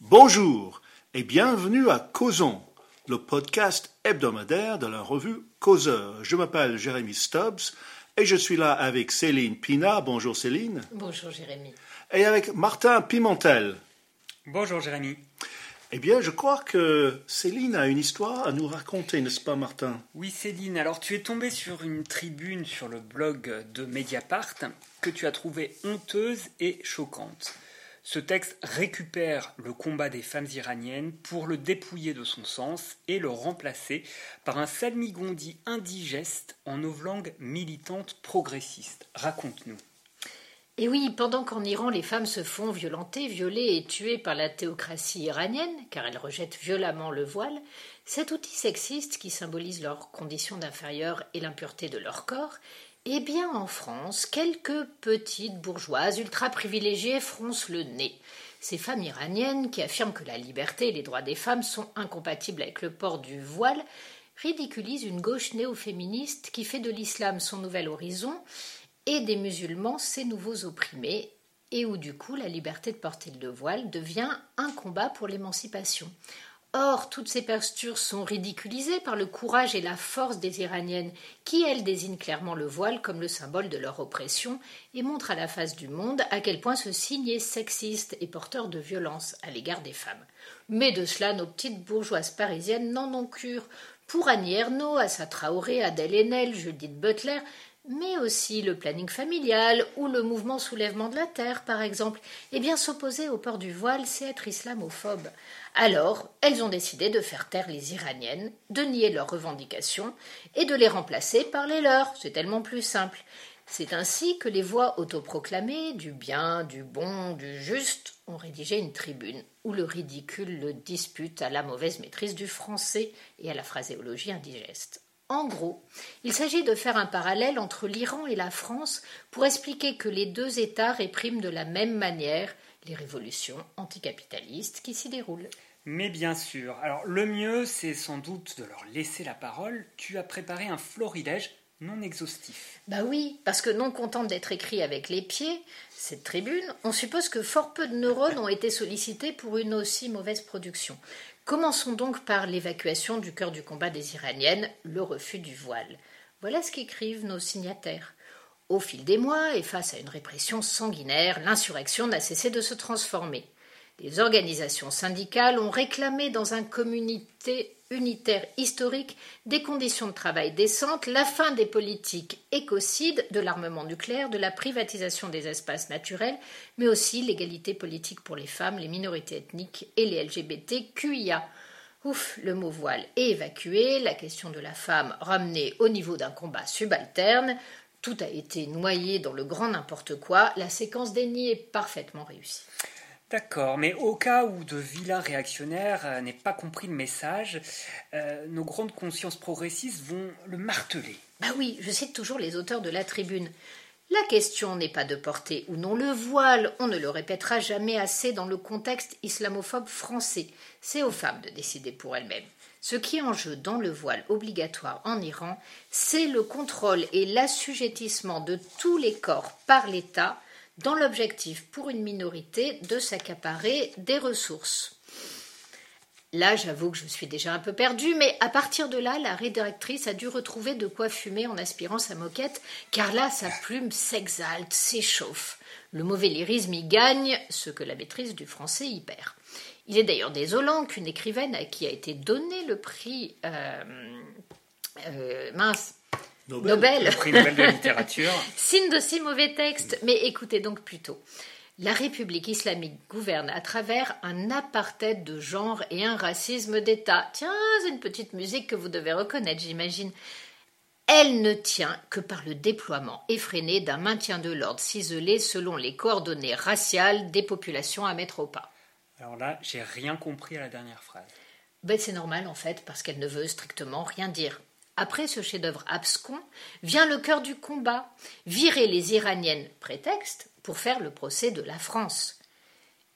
Bonjour et bienvenue à Causons, le podcast hebdomadaire de la revue Causeur. Je m'appelle Jérémy Stubbs et je suis là avec Céline Pina. Bonjour Céline. Bonjour Jérémy. Et avec Martin Pimentel. Bonjour Jérémy. Eh bien, je crois que Céline a une histoire à nous raconter, n'est-ce pas Martin? Oui Céline, alors tu es tombée sur une tribune sur le blog de Mediapart que tu as trouvée honteuse et choquante. Ce texte récupère le combat des femmes iraniennes pour le dépouiller de son sens et le remplacer par un salmigondi indigeste en novlangue militante progressiste. Raconte-nous. Et oui, pendant qu'en Iran les femmes se font violenter, violer et tuer par la théocratie iranienne, car elles rejettent violemment le voile, cet outil sexiste qui symbolise leur condition d'inférieure et l'impureté de leur corps eh bien, en France, quelques petites bourgeoises ultra privilégiées froncent le nez. Ces femmes iraniennes, qui affirment que la liberté et les droits des femmes sont incompatibles avec le port du voile, ridiculisent une gauche néo-féministe qui fait de l'islam son nouvel horizon et des musulmans ses nouveaux opprimés, et où du coup la liberté de porter le voile devient un combat pour l'émancipation. Or, toutes ces postures sont ridiculisées par le courage et la force des Iraniennes, qui, elles, désignent clairement le voile comme le symbole de leur oppression et montrent à la face du monde à quel point ce signe est sexiste et porteur de violence à l'égard des femmes. Mais de cela, nos petites bourgeoises parisiennes n'en ont cure. Pour Annie Ernaux, Assa Traoré, Adèle Haenel, Judith Butler, mais aussi le planning familial ou le mouvement soulèvement de la terre, par exemple. Eh bien, s'opposer au port du voile, c'est être islamophobe. Alors, elles ont décidé de faire taire les Iraniennes, de nier leurs revendications et de les remplacer par les leurs. C'est tellement plus simple. C'est ainsi que les voix autoproclamées du bien, du bon, du juste ont rédigé une tribune où le ridicule le dispute à la mauvaise maîtrise du français et à la phraséologie indigeste. En gros, il s'agit de faire un parallèle entre l'Iran et la France pour expliquer que les deux États répriment de la même manière les révolutions anticapitalistes qui s'y déroulent. Mais bien sûr. Alors le mieux, c'est sans doute de leur laisser la parole. Tu as préparé un florilège non exhaustif. Bah oui, parce que non contente d'être écrit avec les pieds, cette tribune, on suppose que fort peu de neurones ont été sollicités pour une aussi mauvaise production. Commençons donc par l'évacuation du cœur du combat des Iraniennes, le refus du voile. Voilà ce qu'écrivent nos signataires. Au fil des mois, et face à une répression sanguinaire, l'insurrection n'a cessé de se transformer. Les organisations syndicales ont réclamé dans un communauté unitaire historique des conditions de travail décentes, la fin des politiques écocides, de l'armement nucléaire, de la privatisation des espaces naturels, mais aussi l'égalité politique pour les femmes, les minorités ethniques et les LGBTQIA. Ouf, le mot voile est évacué, la question de la femme ramenée au niveau d'un combat subalterne, tout a été noyé dans le grand n'importe quoi, la séquence dénie est parfaitement réussie. D'accord, mais au cas où de vilains réactionnaires euh, n'aient pas compris le message, euh, nos grandes consciences progressistes vont le marteler. Bah oui, je cite toujours les auteurs de la tribune. La question n'est pas de porter ou non le voile, on ne le répétera jamais assez dans le contexte islamophobe français. C'est aux femmes de décider pour elles-mêmes. Ce qui est en jeu dans le voile obligatoire en Iran, c'est le contrôle et l'assujettissement de tous les corps par l'État dans l'objectif pour une minorité de s'accaparer des ressources. Là, j'avoue que je suis déjà un peu perdue, mais à partir de là, la rédactrice a dû retrouver de quoi fumer en aspirant sa moquette, car là, sa plume s'exalte, s'échauffe. Le mauvais lyrisme y gagne, ce que la maîtrise du français y perd. Il est d'ailleurs désolant qu'une écrivaine à qui a été donné le prix euh, euh, mince, Nobel. Le prix Nobel de littérature. Signe de si mauvais textes, mais écoutez donc plutôt. La République islamique gouverne à travers un apartheid de genre et un racisme d'État. Tiens, c'est une petite musique que vous devez reconnaître, j'imagine. Elle ne tient que par le déploiement effréné d'un maintien de l'ordre ciselé selon les coordonnées raciales des populations à mettre au pas. Alors là, j'ai rien compris à la dernière phrase. Ben, c'est normal en fait, parce qu'elle ne veut strictement rien dire. Après ce chef-d'œuvre abscon, vient le cœur du combat, virer les Iraniennes prétexte pour faire le procès de la France.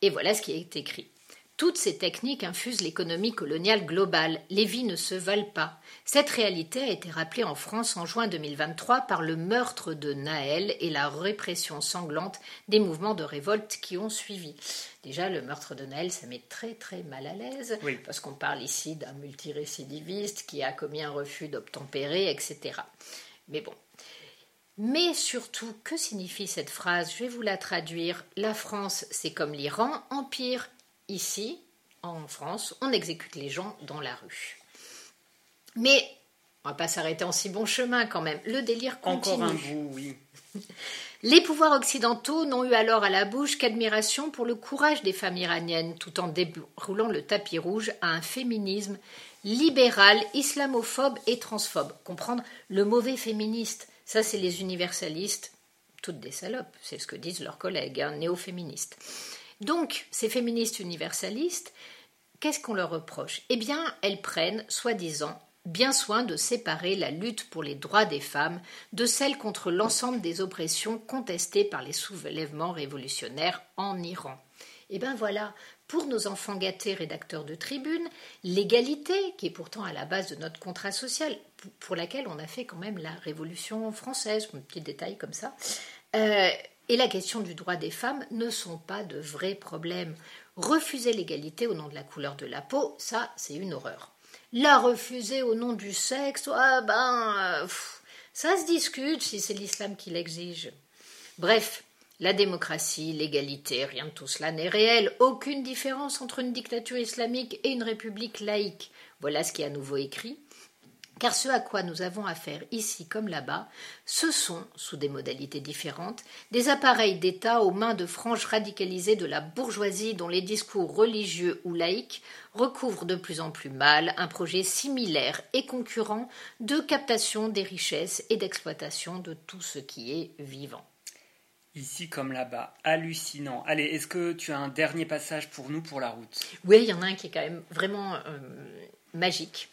Et voilà ce qui est écrit. Toutes ces techniques infusent l'économie coloniale globale. Les vies ne se valent pas. Cette réalité a été rappelée en France en juin 2023 par le meurtre de Naël et la répression sanglante des mouvements de révolte qui ont suivi. Déjà, le meurtre de Naël, ça met très très mal à l'aise, parce qu'on parle ici d'un multirécidiviste qui a commis un refus d'obtempérer, etc. Mais bon. Mais surtout, que signifie cette phrase? Je vais vous la traduire. La France, c'est comme l'Iran, empire Ici, en France, on exécute les gens dans la rue. Mais on va pas s'arrêter en si bon chemin quand même. Le délire continue. Encore un bout, oui. Les pouvoirs occidentaux n'ont eu alors à la bouche qu'admiration pour le courage des femmes iraniennes, tout en déroulant le tapis rouge à un féminisme libéral, islamophobe et transphobe. Comprendre le mauvais féministe, ça c'est les universalistes, toutes des salopes, c'est ce que disent leurs collègues, hein, néo-féministes. Donc, ces féministes universalistes, qu'est-ce qu'on leur reproche? Eh bien, elles prennent, soi-disant, bien soin de séparer la lutte pour les droits des femmes de celle contre l'ensemble des oppressions contestées par les soulèvements révolutionnaires en Iran. Eh bien voilà, pour nos enfants gâtés rédacteurs de tribune, l'égalité, qui est pourtant à la base de notre contrat social, pour laquelle on a fait quand même la Révolution française, un petit détail comme ça, euh, et la question du droit des femmes ne sont pas de vrais problèmes. Refuser l'égalité au nom de la couleur de la peau, ça, c'est une horreur. La refuser au nom du sexe, ah ben, euh, ça se discute si c'est l'islam qui l'exige. Bref, la démocratie, l'égalité, rien de tout cela n'est réel. Aucune différence entre une dictature islamique et une république laïque. Voilà ce qui est à nouveau écrit. Car ce à quoi nous avons affaire ici comme là-bas, ce sont, sous des modalités différentes, des appareils d'État aux mains de franges radicalisées de la bourgeoisie dont les discours religieux ou laïques recouvrent de plus en plus mal un projet similaire et concurrent de captation des richesses et d'exploitation de tout ce qui est vivant. Ici comme là-bas, hallucinant. Allez, est-ce que tu as un dernier passage pour nous pour la route? Oui, il y en a un qui est quand même vraiment euh, magique.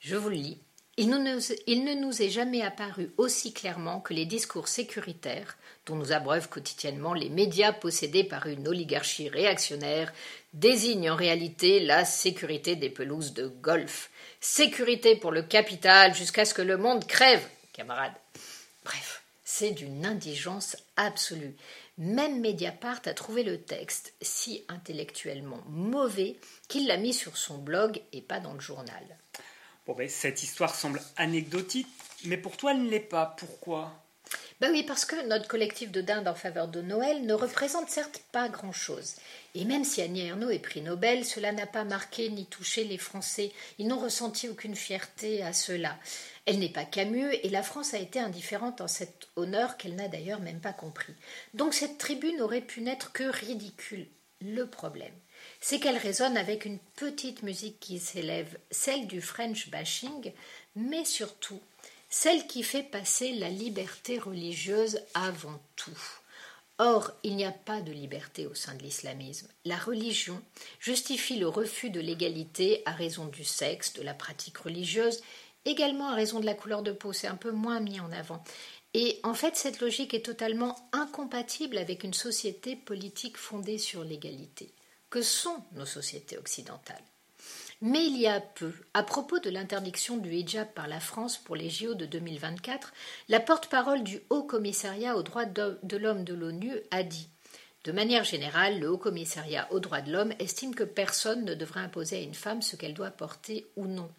Je vous le lis. Il ne, nous, est jamais apparu aussi clairement que les discours sécuritaires, dont nous abreuvent quotidiennement les médias possédés par une oligarchie réactionnaire, désignent en réalité la sécurité des pelouses de golf. Sécurité pour le capital jusqu'à ce que le monde crève, camarades. Bref, c'est d'une indigence absolue. Même Mediapart a trouvé le texte si intellectuellement mauvais qu'il l'a mis sur son blog et pas dans le journal. Cette histoire semble anecdotique, mais pour toi, elle ne l'est pas. Pourquoi? Ben oui, parce que notre collectif de dinde en faveur de Noël ne représente certes pas grand-chose. Et même si Annie Ernaux est prix Nobel, cela n'a pas marqué ni touché les Français. Ils n'ont ressenti aucune fierté à cela. Elle n'est pas Camus et la France a été indifférente en cet honneur qu'elle n'a d'ailleurs même pas compris. Donc cette tribune aurait pu n'être que ridicule. Le problème, c'est qu'elle résonne avec une petite musique qui s'élève, celle du French bashing, mais surtout celle qui fait passer la liberté religieuse avant tout. Or, il n'y a pas de liberté au sein de l'islamisme. La religion justifie le refus de l'égalité à raison du sexe, de la pratique religieuse, également à raison de la couleur de peau, c'est un peu moins mis en avant. Et en fait, cette logique est totalement incompatible avec une société politique fondée sur l'égalité que sont nos sociétés occidentales. Mais il y a peu, à propos de l'interdiction du hijab par la France pour les JO de 2024, la porte-parole du Haut Commissariat aux droits de l'homme de l'ONU a dit De manière générale, le Haut Commissariat aux droits de l'homme estime que personne ne devrait imposer à une femme ce qu'elle doit porter ou non.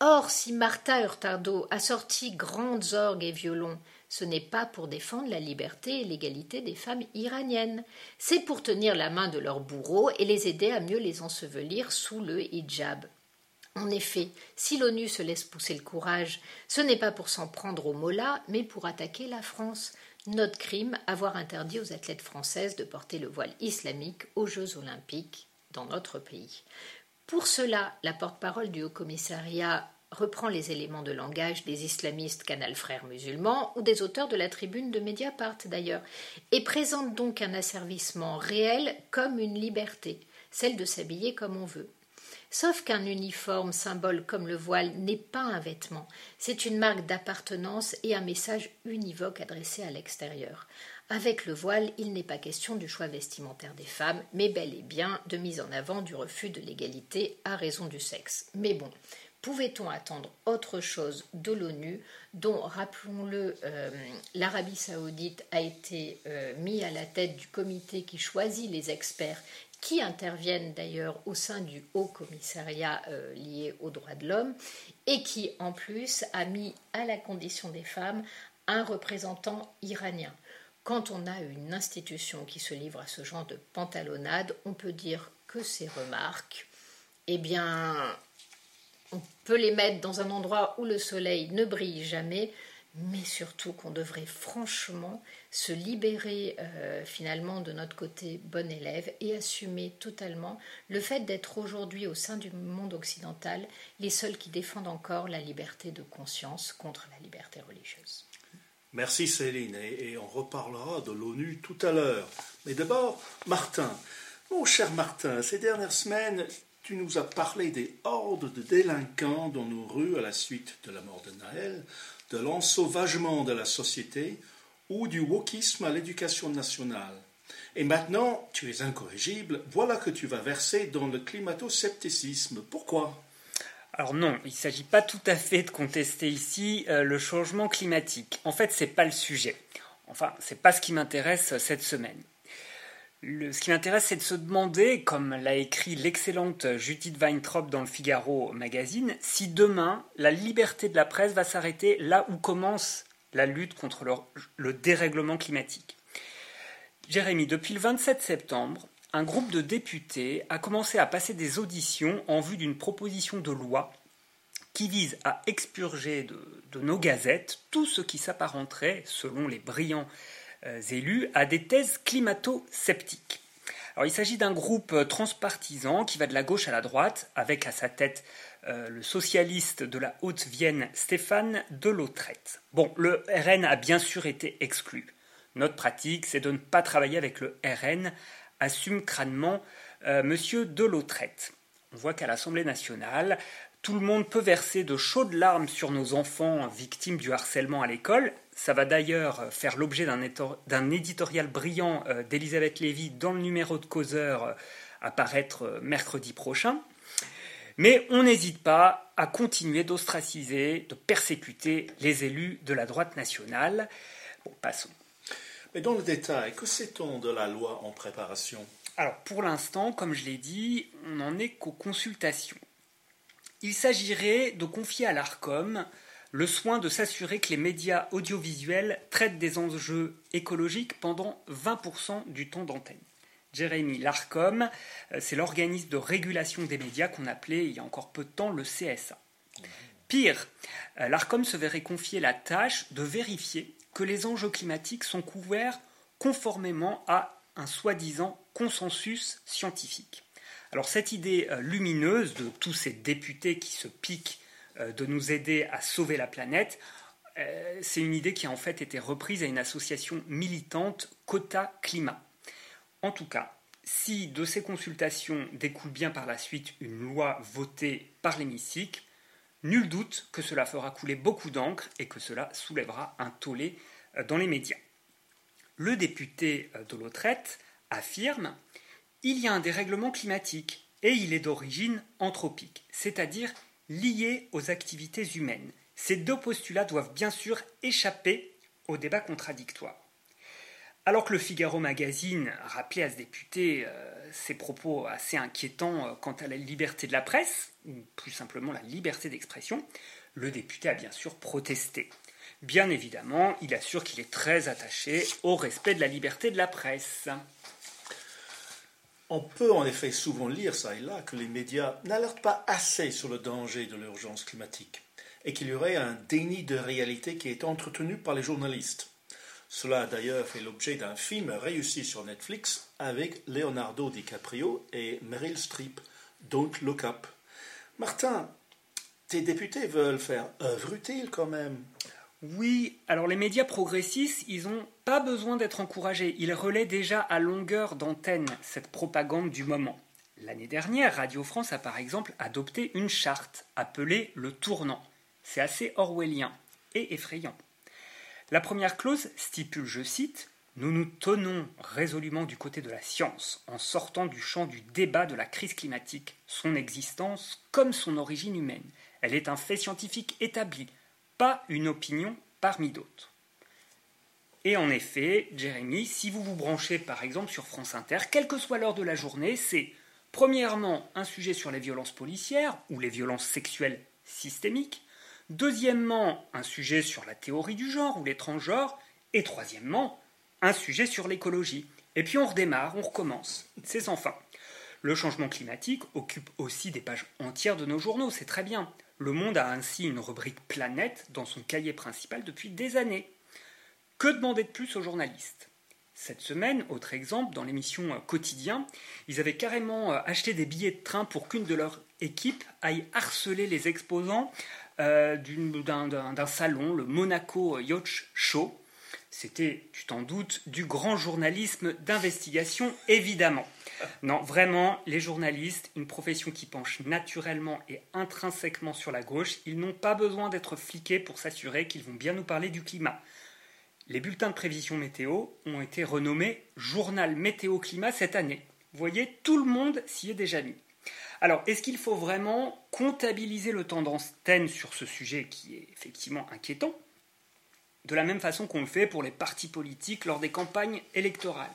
Or, si Martha Hurtado a sorti grandes orgues et violons, ce n'est pas pour défendre la liberté et l'égalité des femmes iraniennes, c'est pour tenir la main de leurs bourreaux et les aider à mieux les ensevelir sous le hijab. En effet, si l'ONU se laisse pousser le courage, ce n'est pas pour s'en prendre aux mollahs, mais pour attaquer la France. Notre crime, avoir interdit aux athlètes françaises de porter le voile islamique aux Jeux olympiques dans notre pays. Pour cela, la porte-parole du Haut Commissariat reprend les éléments de langage des islamistes Canal Frères musulmans ou des auteurs de la tribune de Mediapart d'ailleurs, et présente donc un asservissement réel comme une liberté, celle de s'habiller comme on veut. Sauf qu'un uniforme, symbole comme le voile, n'est pas un vêtement, c'est une marque d'appartenance et un message univoque adressé à l'extérieur. Avec le voile, il n'est pas question du choix vestimentaire des femmes, mais bel et bien de mise en avant du refus de l'égalité à raison du sexe. Mais bon, Pouvait-on attendre autre chose de l'ONU, dont, rappelons-le, euh, l'Arabie saoudite a été euh, mis à la tête du comité qui choisit les experts qui interviennent d'ailleurs au sein du Haut Commissariat euh, lié aux droits de l'homme, et qui en plus a mis à la condition des femmes un représentant iranien. Quand on a une institution qui se livre à ce genre de pantalonnade, on peut dire que ces remarques, eh bien, on peut les mettre dans un endroit où le soleil ne brille jamais, mais surtout qu'on devrait franchement se libérer euh, finalement de notre côté bon élève et assumer totalement le fait d'être aujourd'hui au sein du monde occidental les seuls qui défendent encore la liberté de conscience contre la liberté religieuse. Merci Céline, et, et on reparlera de l'ONU tout à l'heure. Mais d'abord, Martin. Mon cher Martin, ces dernières semaines, tu nous as parlé des hordes de délinquants dans nos rues à la suite de la mort de Naël, de l'ensauvagement de la société ou du wokisme à l'éducation nationale. Et maintenant, tu es incorrigible, voilà que tu vas verser dans le climato-scepticisme. Pourquoi? Alors non, il ne s'agit pas tout à fait de contester ici euh, le changement climatique. En fait, ce n'est pas le sujet. Enfin, ce n'est pas ce qui m'intéresse cette semaine ce qui m'intéresse, c'est de se demander, comme l'a écrit l'excellente Judith Weintraub dans le Figaro magazine, si demain la liberté de la presse va s'arrêter là où commence la lutte contre le, le dérèglement climatique. Jérémy, depuis le 27 septembre, un groupe de députés a commencé à passer des auditions en vue d'une proposition de loi qui vise à expurger de, nos gazettes tout ce qui s'apparenterait, selon les brillants élus à des thèses climato-sceptiques. Alors, il s'agit d'un groupe euh, transpartisan qui va de la gauche à la droite, avec à sa tête euh, le socialiste de la Haute-Vienne Stéphane Delautrette. Bon, le RN a bien sûr été exclu. Notre pratique, c'est de ne pas travailler avec le RN, assume crânement. Monsieur Delautrette. On voit qu'à l'Assemblée nationale, tout le monde peut verser de chaudes larmes sur nos enfants victimes du harcèlement à l'école. Ça va d'ailleurs faire l'objet d'un éditorial brillant euh, d'Elisabeth Lévy dans le numéro de Causeur euh, à paraître euh, mercredi prochain. Mais on n'hésite pas à continuer d'ostraciser, de persécuter les élus de la droite nationale. Bon, passons. Mais dans le détail, que sait-on de la loi en préparation? Alors, pour l'instant, comme je l'ai dit, on n'en est qu'aux consultations. Il s'agirait de confier à l'ARCOM le soin de s'assurer que les médias audiovisuels traitent des enjeux écologiques pendant 20% du temps d'antenne. Jérémy, l'ARCOM, euh, c'est l'organisme de régulation des médias qu'on appelait il y a encore peu de temps le CSA. Pire, euh, l'ARCOM se verrait confier la tâche de vérifier que les enjeux climatiques sont couverts conformément à un soi-disant consensus scientifique. Alors cette idée euh, lumineuse de tous ces députés qui se piquent de nous aider à sauver la planète, euh, c'est une idée qui a en fait été reprise à une association militante Cota Climat. En tout cas, si de ces consultations découle bien par la suite une loi votée par l'hémicycle, nul doute que cela fera couler beaucoup d'encre et que cela soulèvera un tollé dans les médias. Le député de Lautrette affirme il y a un dérèglement climatique et il est d'origine anthropique, c'est-à-dire lié aux activités humaines. Ces deux postulats doivent bien sûr échapper au débat contradictoire. Alors que le Figaro magazine rappelait à ce député euh, ses propos assez inquiétants euh, quant à la liberté de la presse, ou plus simplement la liberté d'expression, le député a bien sûr protesté. Bien évidemment, il assure qu'il est très attaché au respect de la liberté de la presse. On peut en effet souvent lire ça et là que les médias n'alertent pas assez sur le danger de l'urgence climatique et qu'il y aurait un déni de réalité qui est entretenu par les journalistes. Cela a d'ailleurs fait l'objet d'un film réussi sur Netflix avec Leonardo DiCaprio et Meryl Streep, Don't Look Up. Martin, tes députés veulent faire œuvre utile quand même. Oui, alors les médias progressistes, ils n'ont pas besoin d'être encouragés. Ils relaient déjà à longueur d'antenne cette propagande du moment. L'année dernière, Radio France a par exemple adopté une charte appelée le tournant. C'est assez orwellien et effrayant. La première clause stipule, je cite, Nous nous tenons résolument du côté de la science, en sortant du champ du débat de la crise climatique, son existence comme son origine humaine. Elle est un fait scientifique établi, pas une opinion parmi d'autres. Et en effet, Jérémy, si vous vous branchez par exemple sur France Inter, quelle que soit l'heure de la journée, c'est premièrement un sujet sur les violences policières ou les violences sexuelles systémiques, deuxièmement un sujet sur la théorie du genre ou les transgenres, et troisièmement un sujet sur l'écologie. Et puis on redémarre, on recommence. C'est sans fin. Le changement climatique occupe aussi des pages entières de nos journaux, c'est très bien. Le Monde a ainsi une rubrique planète dans son cahier principal depuis des années. Que demander de plus aux journalistes? Cette semaine, autre exemple, dans l'émission Quotidien, ils avaient carrément euh, acheté des billets de train pour qu'une de leurs équipes aille harceler les exposants euh, d'un salon, le Monaco Yacht Show. C'était, tu t'en doutes, du grand journalisme d'investigation, évidemment. Non, vraiment, les journalistes, une profession qui penche naturellement et intrinsèquement sur la gauche, ils n'ont pas besoin d'être fliqués pour s'assurer qu'ils vont bien nous parler du climat les bulletins de prévision météo ont été renommés Journal Météo Climat cette année. Vous voyez, tout le monde s'y est déjà mis. Alors, est-ce qu'il faut vraiment comptabiliser le temps d'antenne sur ce sujet qui est effectivement inquiétant? De la même façon qu'on le fait pour les partis politiques lors des campagnes électorales.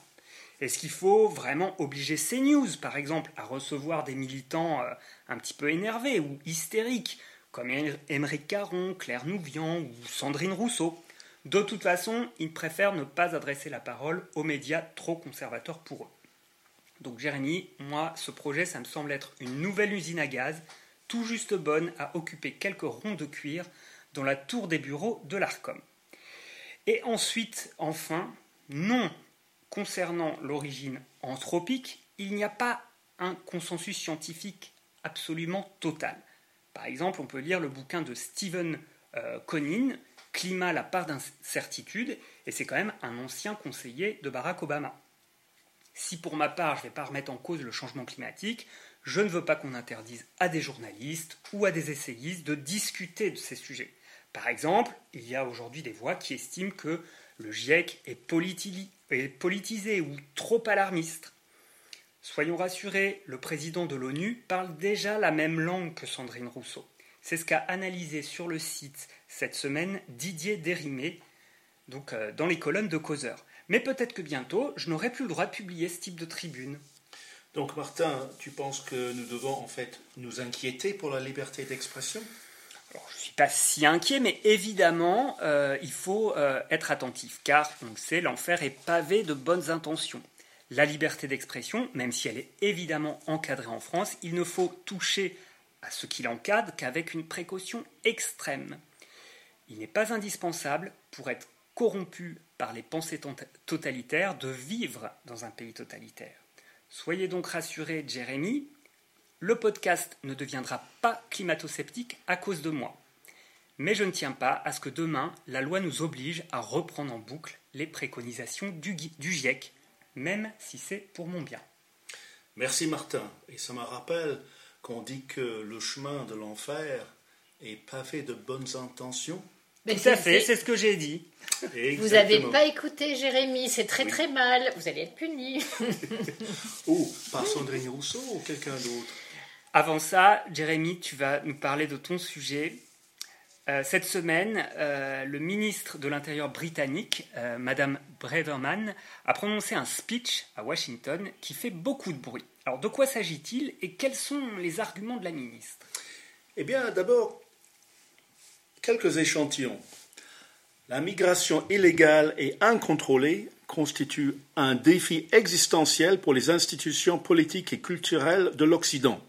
Est-ce qu'il faut vraiment obliger CNews, par exemple, à recevoir des militants euh, un petit peu énervés ou hystériques, comme Émeric Caron, Claire Nouvian ou Sandrine Rousseau? De toute façon, ils préfèrent ne pas adresser la parole aux médias trop conservateurs pour eux. Donc Jérémy, moi, ce projet, ça me semble être une nouvelle usine à gaz, tout juste bonne à occuper quelques ronds de cuir dans la tour des bureaux de l'ARCOM. Et ensuite, enfin, non, concernant l'origine anthropique, il n'y a pas un consensus scientifique absolument total. Par exemple, on peut lire le bouquin de Stephen euh, Conine, climat la part d'incertitude, et c'est quand même un ancien conseiller de Barack Obama. Si pour ma part je ne vais pas remettre en cause le changement climatique, je ne veux pas qu'on interdise à des journalistes ou à des essayistes de discuter de ces sujets. Par exemple, il y a aujourd'hui des voix qui estiment que le GIEC est, politisé ou trop alarmiste. Soyons rassurés, le président de l'ONU parle déjà la même langue que Sandrine Rousseau. C'est ce qu'a analysé sur le site cette semaine Didier Dérimé, donc euh, dans les colonnes de Causeur. Mais peut-être que bientôt, je n'aurai plus le droit de publier ce type de tribune. Donc Martin, tu penses que nous devons en fait nous inquiéter pour la liberté d'expression? Suis pas si inquiet, mais évidemment, euh, il faut euh, être attentif, car on le sait, l'enfer est pavé de bonnes intentions. La liberté d'expression, même si elle est évidemment encadrée en France, il ne faut toucher à ce qui l'encadre qu'avec une précaution extrême. Il n'est pas indispensable, pour être corrompu par les pensées totalitaires, de vivre dans un pays totalitaire. Soyez donc rassurés, Jérémy, le podcast ne deviendra pas climato-sceptique à cause de moi. Mais je ne tiens pas à ce que demain, la loi nous oblige à reprendre en boucle les préconisations du, du GIEC, même si c'est pour mon bien. Merci Martin. Et ça me rappelle qu'on dit que le chemin de l'enfer est pavé de bonnes intentions tout à fait, c'est ce que j'ai dit. Vous n'avez pas écouté Jérémy, c'est très très mal, vous allez être puni. ou par Sandrine Rousseau ou quelqu'un d'autre? Avant ça, Jérémy, tu vas nous parler de ton sujet. Euh, cette semaine, euh, le ministre de l'Intérieur britannique, euh, Madame Braverman, a prononcé un speech à Washington qui fait beaucoup de bruit. Alors, de quoi s'agit-il et quels sont les arguments de la ministre? Eh bien, d'abord, Quelques échantillons. La migration illégale et incontrôlée constitue un défi existentiel pour les institutions politiques et culturelles de l'Occident.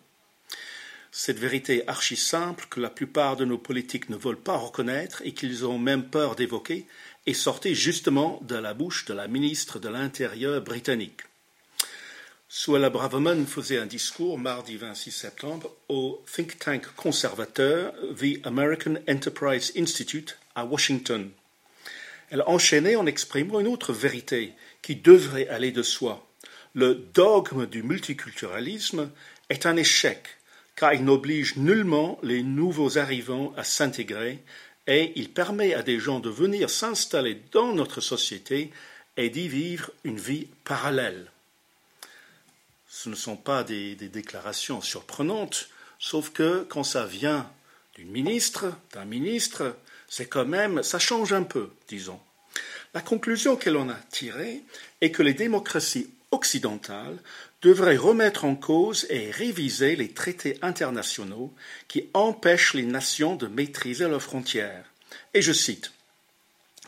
Cette vérité archi simple que la plupart de nos politiques ne veulent pas reconnaître et qu'ils ont même peur d'évoquer est sortie justement de la bouche de la ministre de l'Intérieur britannique. Suella Braverman faisait un discours mardi 26 septembre au think tank conservateur The American Enterprise Institute à Washington. Elle enchaînait en exprimant une autre vérité qui devrait aller de soi. Le dogme du multiculturalisme est un échec car il n'oblige nullement les nouveaux arrivants à s'intégrer et il permet à des gens de venir s'installer dans notre société et d'y vivre une vie parallèle. Ce ne sont pas des, déclarations surprenantes, sauf que quand ça vient d'une ministre, d'un ministre, c'est quand même, ça change un peu, disons. La conclusion qu'elle en a tirée est que les démocraties occidentales devraient remettre en cause et réviser les traités internationaux qui empêchent les nations de maîtriser leurs frontières. Et je cite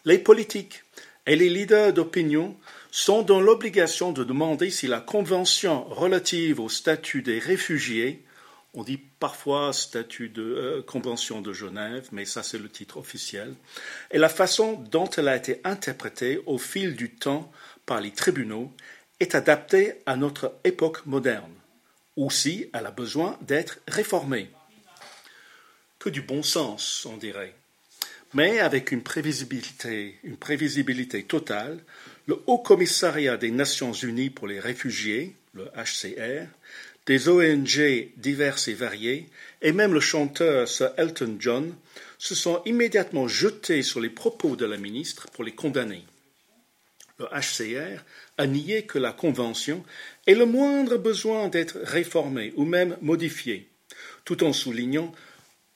Les politiques et les leaders d'opinion sont dans l'obligation de demander si la Convention relative au statut des réfugiés on dit parfois statut de euh, Convention de Genève, mais ça c'est le titre officiel, et la façon dont elle a été interprétée au fil du temps par les tribunaux est adaptée à notre époque moderne, ou si elle a besoin d'être réformée. Que du bon sens, on dirait. Mais avec une prévisibilité, une prévisibilité totale, le Haut Commissariat des Nations Unies pour les réfugiés, le HCR, des ONG diverses et variées, et même le chanteur Sir Elton John, se sont immédiatement jetés sur les propos de la ministre pour les condamner. Le HCR a nié que la Convention ait le moindre besoin d'être réformée ou même modifiée, tout en soulignant,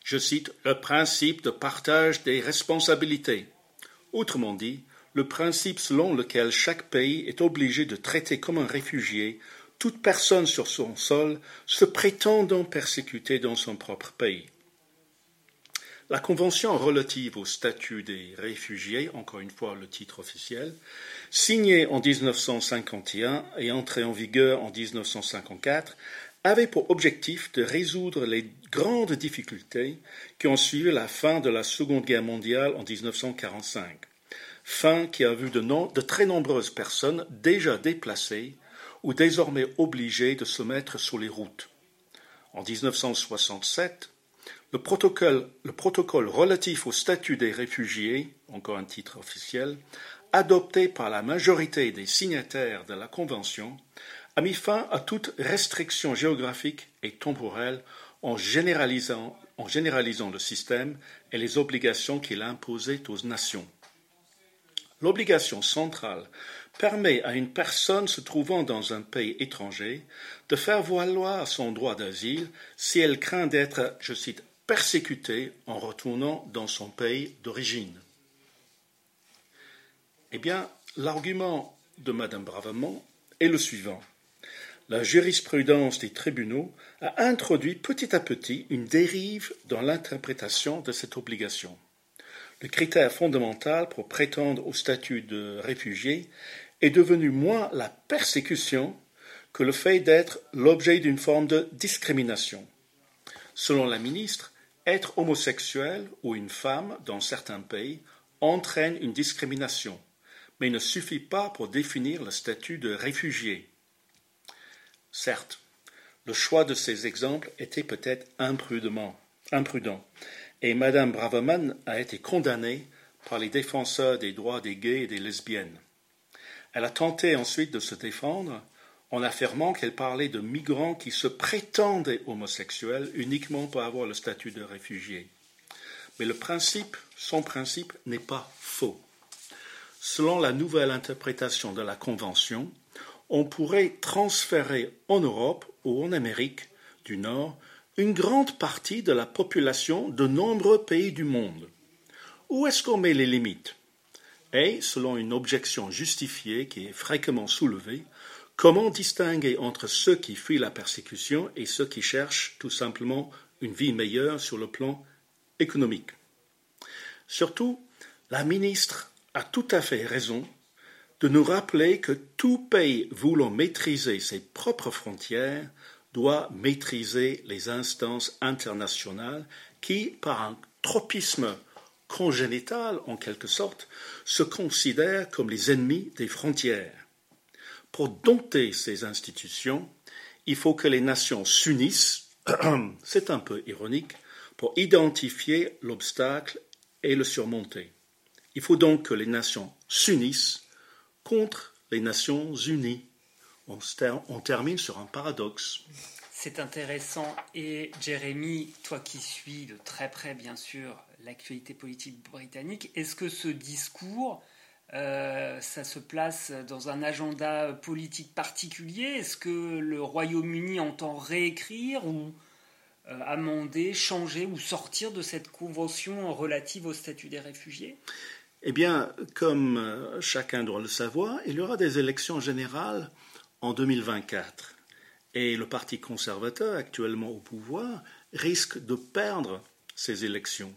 je cite, le principe de partage des responsabilités. Autrement dit, le principe selon lequel chaque pays est obligé de traiter comme un réfugié toute personne sur son sol se prétendant persécutée dans son propre pays. La Convention relative au statut des réfugiés, encore une fois le titre officiel, signée en 1951 et entrée en vigueur en 1954, avait pour objectif de résoudre les grandes difficultés qui ont suivi la fin de la Seconde Guerre mondiale en 1945, fin qui a vu de, nombreuses personnes déjà déplacées ou désormais obligés de se mettre sur les routes. En 1967, le protocole, le protocole relatif au statut des réfugiés, encore un titre officiel, adopté par la majorité des signataires de la Convention, a mis fin à toute restriction géographique et temporelle en généralisant, en généralisant le système et les obligations qu'il imposait aux nations. L'obligation centrale permet à une personne se trouvant dans un pays étranger de faire valoir son droit d'asile si elle craint d'être, je cite, persécutée en retournant dans son pays d'origine. Eh bien, l'argument de Madame Bravement est le suivant. La jurisprudence des tribunaux a introduit petit à petit une dérive dans l'interprétation de cette obligation. Le critère fondamental pour prétendre au statut de réfugié est devenu moins la persécution que le fait d'être l'objet d'une forme de discrimination. Selon la ministre, être homosexuel ou une femme dans certains pays entraîne une discrimination, mais ne suffit pas pour définir le statut de réfugié. Certes, le choix de ces exemples était peut-être imprudent, et Madame Braverman a été condamnée par les défenseurs des droits des gays et des lesbiennes. Elle a tenté ensuite de se défendre en affirmant qu'elle parlait de migrants qui se prétendaient homosexuels uniquement pour avoir le statut de réfugié. Mais le principe, son principe, n'est pas faux. Selon la nouvelle interprétation de la Convention, on pourrait transférer en Europe ou en Amérique du Nord une grande partie de la population de nombreux pays du monde. Où est-ce qu'on met les limites? Et, selon une objection justifiée qui est fréquemment soulevée, comment distinguer entre ceux qui fuient la persécution et ceux qui cherchent tout simplement une vie meilleure sur le plan économique? Surtout, la ministre a tout à fait raison de nous rappeler que tout pays voulant maîtriser ses propres frontières doit maîtriser les instances internationales qui, par un tropisme congénitales en quelque sorte, se considèrent comme les ennemis des frontières. Pour dompter ces institutions, il faut que les nations s'unissent, c'est un peu ironique, pour identifier l'obstacle et le surmonter. Il faut donc que les nations s'unissent contre les Nations Unies. On, termine sur un paradoxe. C'est intéressant. Et Jérémy, toi qui suis de très près, bien sûr, l'actualité politique britannique, est-ce que ce discours euh, ça se place dans un agenda politique particulier Est-ce que le Royaume-Uni entend réécrire ou euh, amender, changer ou sortir de cette convention relative au statut des réfugiés? Eh bien, comme chacun doit le savoir, il y aura des élections générales en 2024. Et le Parti conservateur, actuellement au pouvoir, risque de perdre ces élections.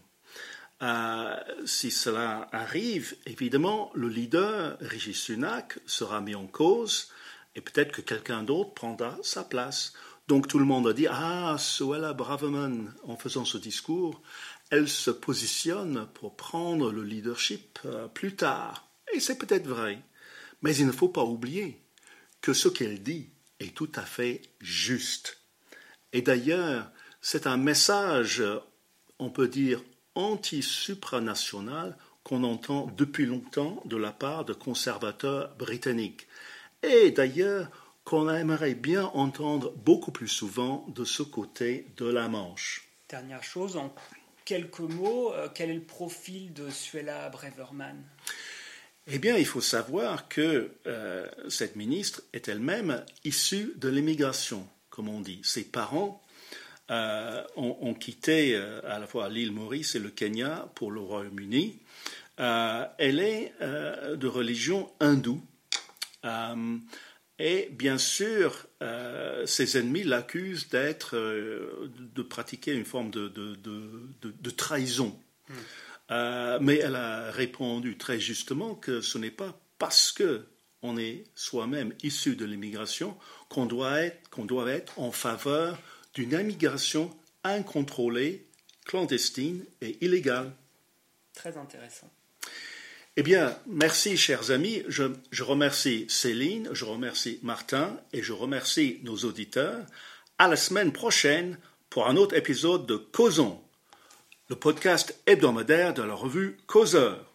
Euh, si cela arrive, évidemment, le leader, Rishi Sunak, sera mis en cause et peut-être que quelqu'un d'autre prendra sa place. Donc tout le monde a dit Ah, Suella Braverman, en faisant ce discours, elle se positionne pour prendre le leadership euh, plus tard. Et c'est peut-être vrai. Mais il ne faut pas oublier que ce qu'elle dit est tout à fait juste. Et d'ailleurs, c'est un message, on peut dire, anti-supranational qu'on entend depuis longtemps de la part de conservateurs britanniques. Et d'ailleurs, qu'on aimerait bien entendre beaucoup plus souvent de ce côté de la Manche. Dernière chose, en quelques mots, euh, quel est le profil de Suella Breverman? Eh bien, il faut savoir que euh, cette ministre est elle-même issue de l'immigration, comme on dit. Ses parents euh, ont, quitté euh, à la fois l'île Maurice et le Kenya pour le Royaume-Uni. Euh, elle est de religion hindoue. et bien sûr, ses ennemis l'accusent d'être, de pratiquer une forme de, de, trahison. Hmm. mais elle a répondu très justement que ce n'est pas parce que on est soi-même issu de l'immigration qu'on doit être, qu'on doit être en faveur d'une immigration incontrôlée, clandestine et illégale. Très intéressant. Eh bien, merci, chers amis. Je, je, remercie Céline, je remercie Martin et je remercie nos auditeurs. À la semaine prochaine pour un autre épisode de Causons, le podcast hebdomadaire de la revue Causeur.